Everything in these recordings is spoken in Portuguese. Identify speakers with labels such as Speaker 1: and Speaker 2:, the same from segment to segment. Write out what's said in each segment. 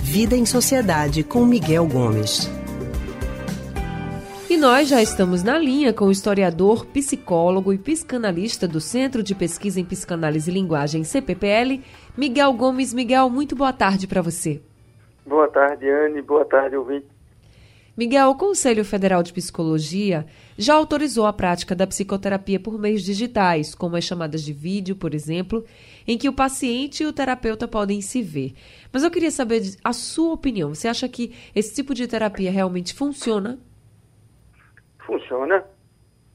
Speaker 1: Vida em Sociedade com Miguel Gomes.
Speaker 2: E nós já estamos na linha com o historiador, psicólogo e psicanalista do Centro de Pesquisa em Psicanálise e Linguagem, CPPL, Miguel Gomes. Miguel, muito boa tarde para você.
Speaker 3: Boa tarde, Anne. Boa tarde, ouvinte.
Speaker 2: Miguel, o Conselho Federal de Psicologia já autorizou a prática da psicoterapia por meios digitais, como as chamadas de vídeo, por exemplo, em que o paciente e o terapeuta podem se ver. Mas eu queria saber a sua opinião. Você acha que esse tipo de terapia realmente funciona?
Speaker 3: Funciona.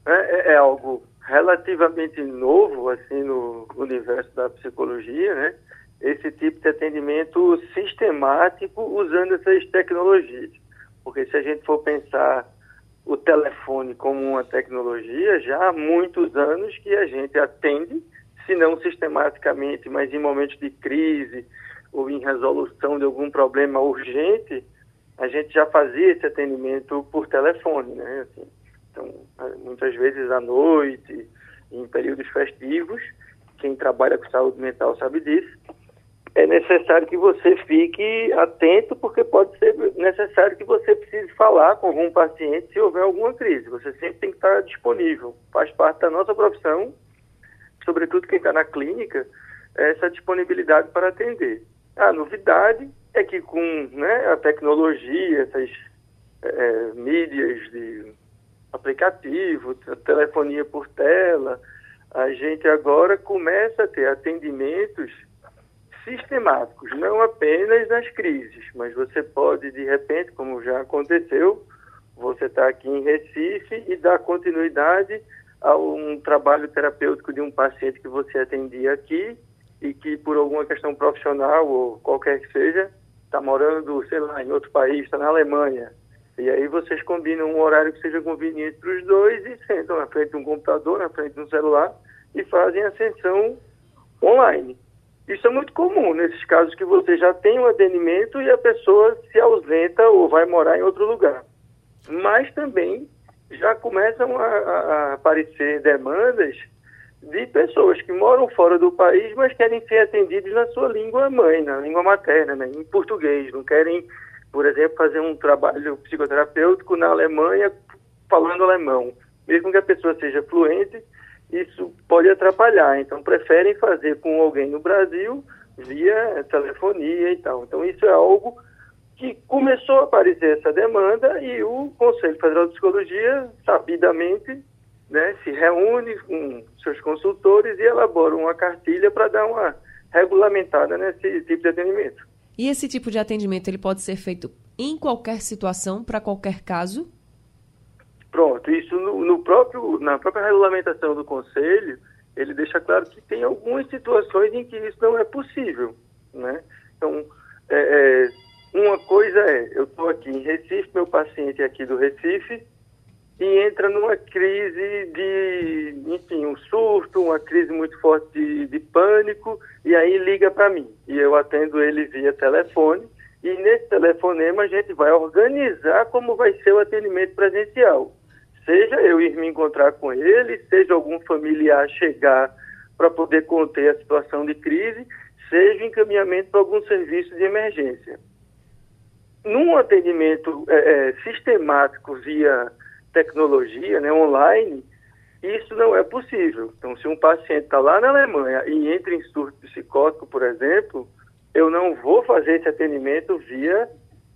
Speaker 3: É, é, é algo relativamente novo assim no universo da psicologia, né? Esse tipo de atendimento sistemático usando essas tecnologias. Porque se a gente for pensar o telefone como uma tecnologia, já há muitos anos que a gente atende, se não sistematicamente, mas em momentos de crise ou em resolução de algum problema urgente, a gente já fazia esse atendimento por telefone, né? Assim, então, muitas vezes à noite, em períodos festivos, quem trabalha com saúde mental sabe disso, é necessário que você fique atento, porque pode ser necessário que você falar com algum paciente se houver alguma crise. Você sempre tem que estar disponível. Faz parte da nossa profissão, sobretudo quem está na clínica, essa disponibilidade para atender. A novidade é que com né, a tecnologia, essas é, mídias de aplicativo, telefonia por tela, a gente agora começa a ter atendimentos sistemáticos, não apenas nas crises, mas você pode, de repente, como já aconteceu, você está aqui em Recife e dar continuidade a um trabalho terapêutico de um paciente que você atendia aqui e que, por alguma questão profissional ou qualquer que seja, está morando, sei lá, em outro país, está na Alemanha. E aí vocês combinam um horário que seja conveniente para os dois e sentam na frente de um computador, na frente de um celular e fazem a sessão online. Isso é muito comum nesses casos que você já tem um atendimento e a pessoa se ausenta ou vai morar em outro lugar. Mas também já começam a, a aparecer demandas de pessoas que moram fora do país, mas querem ser atendidos na sua língua mãe, na língua materna, né, em português. Não querem, por exemplo, fazer um trabalho psicoterapêutico na Alemanha falando alemão. Mesmo que a pessoa seja fluente, isso pode atrapalhar. Então, preferem fazer com alguém no Brasil via telefonia e tal. Então, isso é algo que começou a aparecer essa demanda e o Conselho Federal de Psicologia, sabidamente, né, se reúne com seus consultores e elabora uma cartilha para dar uma regulamentada nesse tipo de atendimento.
Speaker 2: E esse tipo de atendimento ele pode ser feito em qualquer situação, para qualquer caso?
Speaker 3: Pronto, isso no, no, próprio, na própria regulamentação do Conselho, ele deixa claro que tem algumas situações em que isso não é possível, né? Então, é, é, uma coisa é, eu estou aqui em Recife, meu paciente é aqui do Recife, e entra numa crise de, enfim, um surto, uma crise muito forte de, de pânico, e aí liga para mim. E eu atendo ele via telefone, e nesse telefonema a gente vai organizar como vai ser o atendimento presencial seja eu ir me encontrar com ele, seja algum familiar chegar para poder conter a situação de crise, seja encaminhamento para algum serviço de emergência. Num atendimento é, é, sistemático via tecnologia, né, online, isso não é possível. Então, se um paciente está lá na Alemanha e entra em surto psicótico, por exemplo, eu não vou fazer esse atendimento via,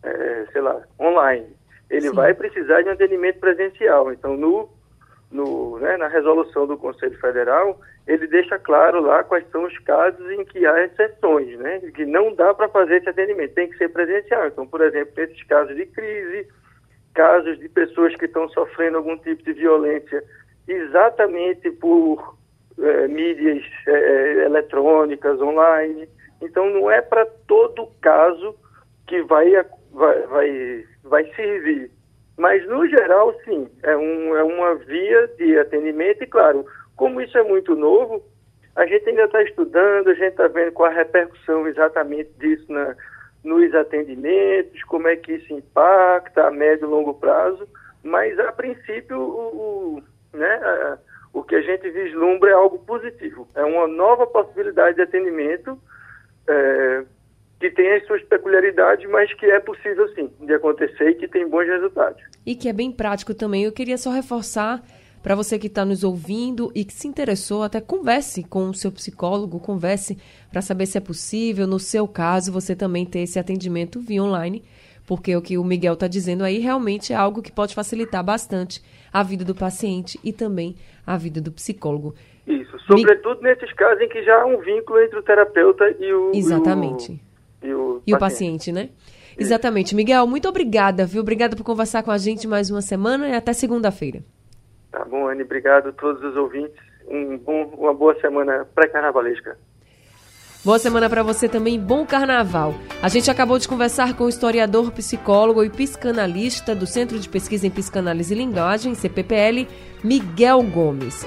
Speaker 3: é, sei lá, online ele Sim. vai precisar de um atendimento presencial. Então, no, no, né, na resolução do Conselho Federal, ele deixa claro lá quais são os casos em que há exceções, né, que não dá para fazer esse atendimento, tem que ser presencial. Então, por exemplo, nesses casos de crise, casos de pessoas que estão sofrendo algum tipo de violência exatamente por é, mídias é, eletrônicas, online. Então, não é para todo caso que vai, vai, vai vai servir. Mas, no geral, sim, é, um, é uma via de atendimento e, claro, como isso é muito novo, a gente ainda está estudando, a gente está vendo qual a repercussão exatamente disso na, nos atendimentos, como é que isso impacta a médio e longo prazo, mas, a princípio, o, o né, a, o que a gente vislumbra é algo positivo. É uma nova possibilidade de atendimento é, que tem as suas peculiaridades, mas que é possível sim de acontecer e que tem bons resultados.
Speaker 2: E que é bem prático também. Eu queria só reforçar para você que está nos ouvindo e que se interessou, até converse com o seu psicólogo, converse para saber se é possível, no seu caso, você também ter esse atendimento via online, porque o que o Miguel está dizendo aí realmente é algo que pode facilitar bastante a vida do paciente e também a vida do psicólogo.
Speaker 3: Isso, sobretudo Mi... nesses casos em que já há um vínculo entre o terapeuta e o.
Speaker 2: Exatamente.
Speaker 3: E o,
Speaker 2: e o paciente, né? Exatamente. Miguel, muito obrigada, viu? Obrigada por conversar com a gente mais uma semana e até segunda-feira.
Speaker 3: Tá bom, Anne. Obrigado a todos os ouvintes. Um bom, uma boa semana pré-carnavalesca.
Speaker 2: Boa semana para você também, bom carnaval. A gente acabou de conversar com o historiador, psicólogo e psicanalista do Centro de Pesquisa em Psicanálise e Linguagem, CPPL, Miguel Gomes.